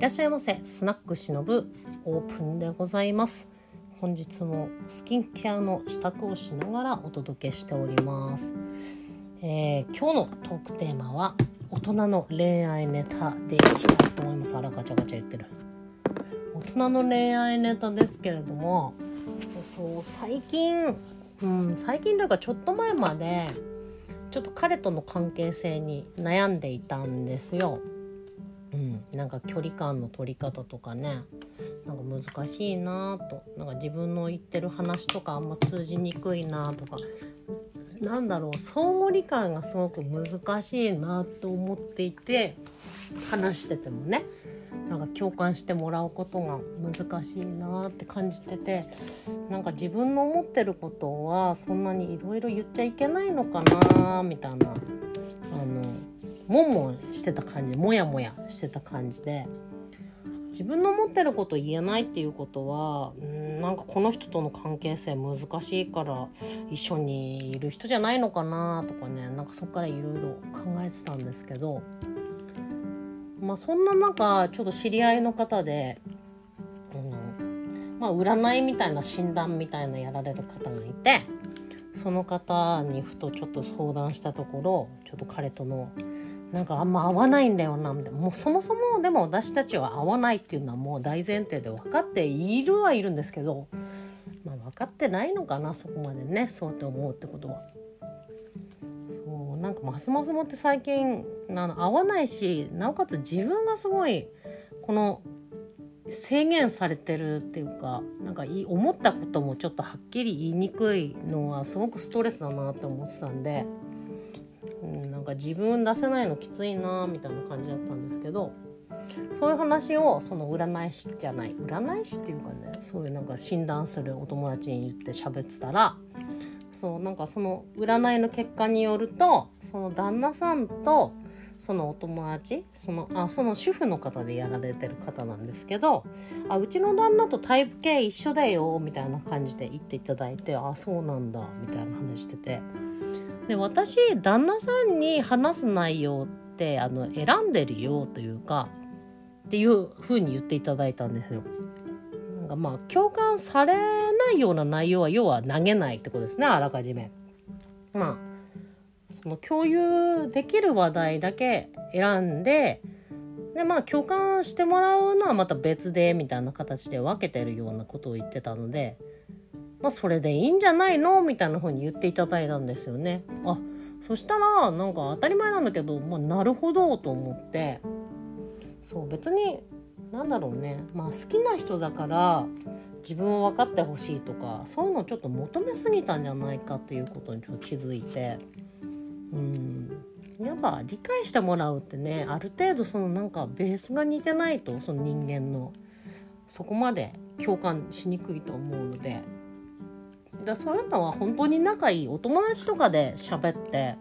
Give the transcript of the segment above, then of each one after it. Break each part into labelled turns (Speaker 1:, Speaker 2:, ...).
Speaker 1: いらっしゃいませ。スナックしのぶオープンでございます。本日もスキンケアの支度をしながらお届けしております、えー今日のトークテーマは大人の恋愛ネタでいきたいと思います。あらガチャガチャ言ってる。大人の恋愛ネタですけれどもそう最近、うん、最近というかちょっと前までちょっと彼との関係性に悩んでいたんですよ。うん、なんか距離感の取り方とかね。なんか難しいなと。なんか自分の言ってる話とかあんま通じにくいなとか。なんだろう。相互理解がすごく難しいなと思っていて話しててもね。なんか共感してもらうことが難しいなって感じててなんか自分の思ってることはそんなにいろいろ言っちゃいけないのかなみたいな。あのもんもんしてた感じもやもやしてた感じで自分の思ってること言えないっていうことはうんなんかこの人との関係性難しいから一緒にいる人じゃないのかなとかねなんかそこからいろいろ考えてたんですけどまあそんな中ちょっと知り合いの方で、うんまあ、占いみたいな診断みたいなやられる方がいてその方にふとちょっと相談したところちょっと彼とのなんかあんま合わないんだよなみたいなもうそもそもでも私たちは合わないっていうのはもう大前提で分かっているはいるんですけど、まあ、分かってないのかなそこまでねそうって思うってことは。そうなんかますますもって最近あの合わないしなおかつ自分がすごいこの制限されてるっていうかなんかい思ったこともちょっとはっきり言いにくいのはすごくストレスだなって思ってたんで。なんか自分出せないのきついなみたいな感じだったんですけどそういう話をその占い師じゃない占い師っていうかねそういうなんか診断するお友達に言って喋ってたらそうなんかその占いの結果によるとその旦那さんとそのお友達そのあその主婦の方でやられてる方なんですけどあうちの旦那とタイプ系一緒だよみたいな感じで言っていただいてあそうなんだみたいな話してて。で私旦那さんに話す内容ってあの選んでるよというかっていう風に言っていただいたんですよ。なんかまあ共感されないような内容は要は投げないってことですねあらかじめ。まあその共有できる話題だけ選んででまあ共感してもらうのはまた別でみたいな形で分けてるようなことを言ってたので。まあそれでいいんじゃないのみたいな風に言っていただいたんですよね。あそしたらなんか当たり前なんだけど、まあ、なるほどと思ってそう別になんだろうね、まあ、好きな人だから自分を分かってほしいとかそういうのをちょっと求めすぎたんじゃないかっていうことにちょっと気づいてやっぱ理解してもらうってねある程度そのなんかベースが似てないとその人間の。そこまで共感しにくいと思うので。だそういうのは本当に仲いいお友達とかで喋って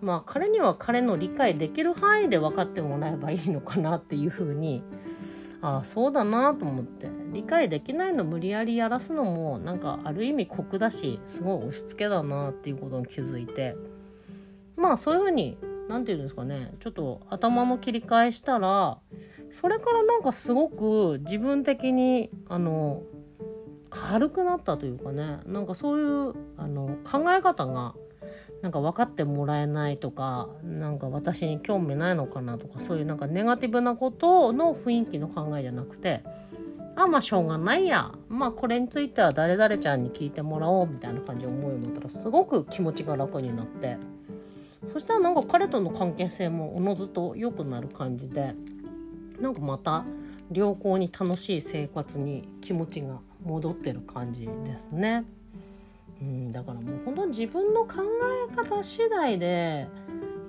Speaker 1: まあ彼には彼の理解できる範囲で分かってもらえばいいのかなっていうふうにああそうだなと思って。理解できないの無理やりやらすのもなんかある意味酷だしすごい押し付けだなっていうことに気づいてまあそういうふうに何て言うんですかねちょっと頭の切り替えしたらそれからなんかすごく自分的にあの軽くなったというかねなんかそういうあの考え方がなんか分かってもらえないとかなんか私に興味ないのかなとかそういうなんかネガティブなことの雰囲気の考えじゃなくてあまあしょうがないや。まあこれについては誰々ちゃんに聞いてもらおうみたいな感じで思うようになったらすごく気持ちが楽になって。そしたらなんか彼との関係性もおのずと良くなる感じでなんかまた良好に楽しい生活に気持ちが戻ってる感じですね。うん、だからもう本当に自分の考え方次第で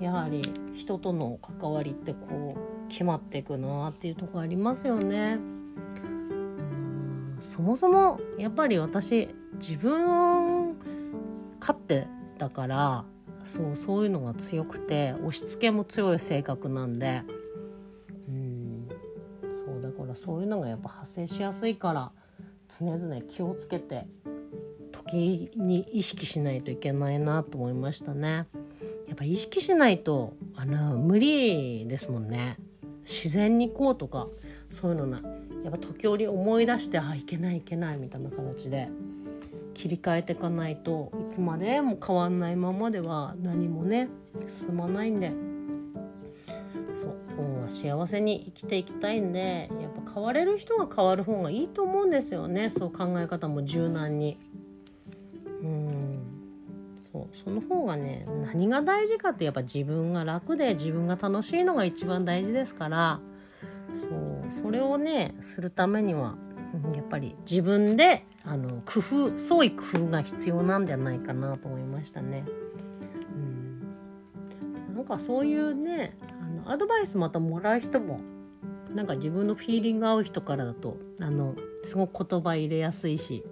Speaker 1: やはり人との関わりってこう決まっていくなっていうとこありますよね。そもそもやっぱり私自分勝手だからそうそういうのが強くて押し付けも強い性格なんでうんそうだからそういうのがやっぱ発生しやすいから常々気をつけて時に意識しないといけないなと思いましたね。やっぱ意識しないとあの無理ですもんね。自然にこうとかそういうのなやっぱ時折思い出してあいけないいけないみたいな形で切り替えていかないといつまでも変わんないままでは何もね進まないんで。そう本は幸せに生きていきたいんでやっぱ変われる人が変わる方がいいと思うんですよね。そう考え方も柔軟に。うん。そうその方がね何が大事かってやっぱ自分が楽で自分が楽しいのが一番大事ですから。そうそれをねするためにはやっぱり自分であの工夫創意工夫が必要なんじゃないかなと思いましたね。うん、なんかそういうねあのアドバイスまたもらう人もなんか自分のフィーリング合う人からだとあのすごく言葉入れやすいし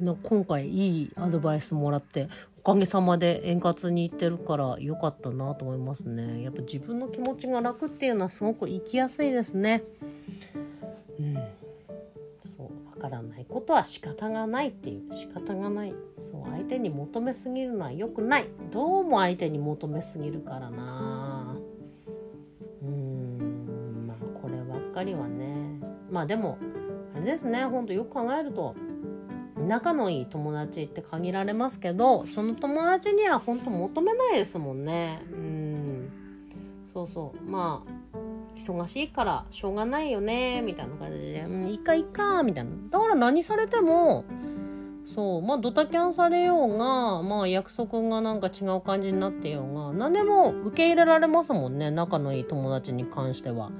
Speaker 1: の今回いいアドバイスもらっておかげさまで円滑にいってるから良かったなと思いますね。やっぱ自分の気持ちが楽っていうのはすごく生きやすいですね。からないことは仕方がないっていう。仕方がない。そう相手に求めすぎるのは良くない。どうも相手に求めすぎるからな。うん。まあこればっかりはね。まあでもあれですね。ほんとよく考えると仲のいい友達って限られますけどその友達には本当求めないですもんね。うん。そうそう。まあ忙しいからしょうがないよねみたいな感じで「うん。いいかいいか」みたいな。だから何されてもそうまあドタキャンされようがまあ約束がなんか違う感じになってようが何でも受け入れられますもんね仲のいい友達に関しては。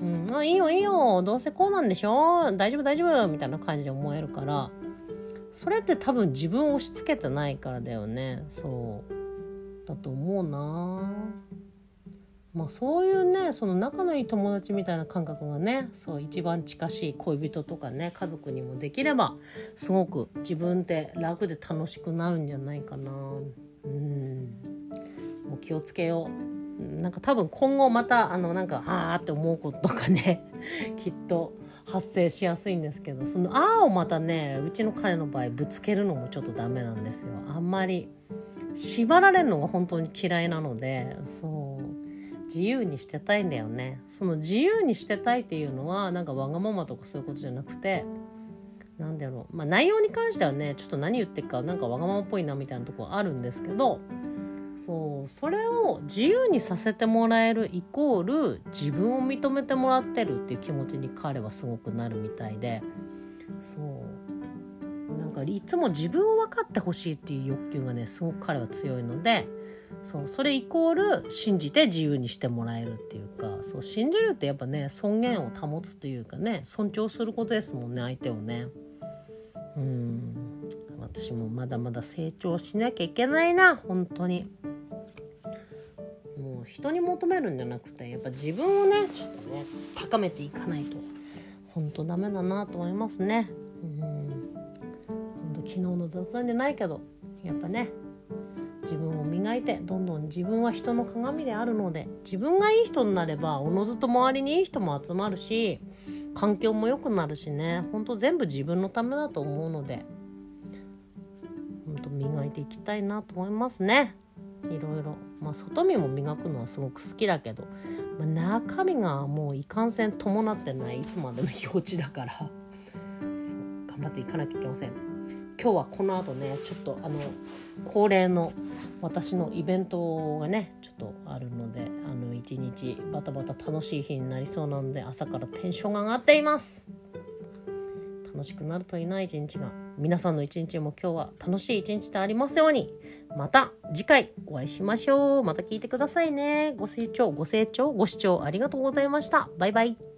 Speaker 1: うん、あいいよいいよどうせこうなんでしょ大丈夫大丈夫みたいな感じで思えるから。それって多分自分を押し付けてないからだよね。そう。だと思うなまあそういうねその仲のいい友達みたいな感覚がねそう一番近しい恋人とかね家族にもできればすごく自分って楽で楽しくなるんじゃないかな。うん。もう気をつけよう。なんか多分今後またあのなんかああって思うこととかね きっと発生しやすいんですけどその「あ」をまたねうちの彼の場合ぶつけるのもちょっとダメなんですよ。あんまり縛られるのが本当に嫌いなのでそう。自由にしてたいんだよね。その自由にしてたいっていうのはなんかわがままとかそういうことじゃなくてなんだろう。まあ内容に関してはねちょっと何言ってるかなんかわがままっぽいなみたいなとこあるんですけどそうそれを自由にさせてもらえるイコール自分を認めてもらってるっていう気持ちに彼はすごくなるみたいでそう。なんかいつも自分を分かってほしいっていう欲求がねすごく彼は強いのでそうそれイコール信じて自由にしてもらえるっていうかそう信じるってやっぱね尊厳を保つというかね尊重することですもんね相手をね。うん私もまだまだ成長しなきゃいけないな本当に。もう人に求めるんじゃなくてやっぱ自分をねちょっとね高めていかないと本当ダメだなと思いますね。うん昨日の雑談でないけどやっぱね自分を磨いてどんどん自分は人の鏡であるので自分がいい人になればおのずと周りにいい人も集まるし環境も良くなるしね。ほんと全部自分のためだと思うのでほんと磨いていきたいなと思いますね。いろいろ。まあ外見も磨くのはすごく好きだけど、まあ、中身がもういかんせん伴ってないいつまでも幼稚だから。そう頑張っていかなきゃいけません。今日はこの後ねちょっとあの恒例の私のイベントがねちょっとあるのであの一日バタバタ楽しい日になりそうなので朝からテンションが上がっています。楽しくなるといない一日が。皆さんの一日も今日は楽しい一日でありますように。また次回お会いしましょう。また聞いてくださいね。ご清聴ご清聴ご視聴ありがとうございました。バイバイ。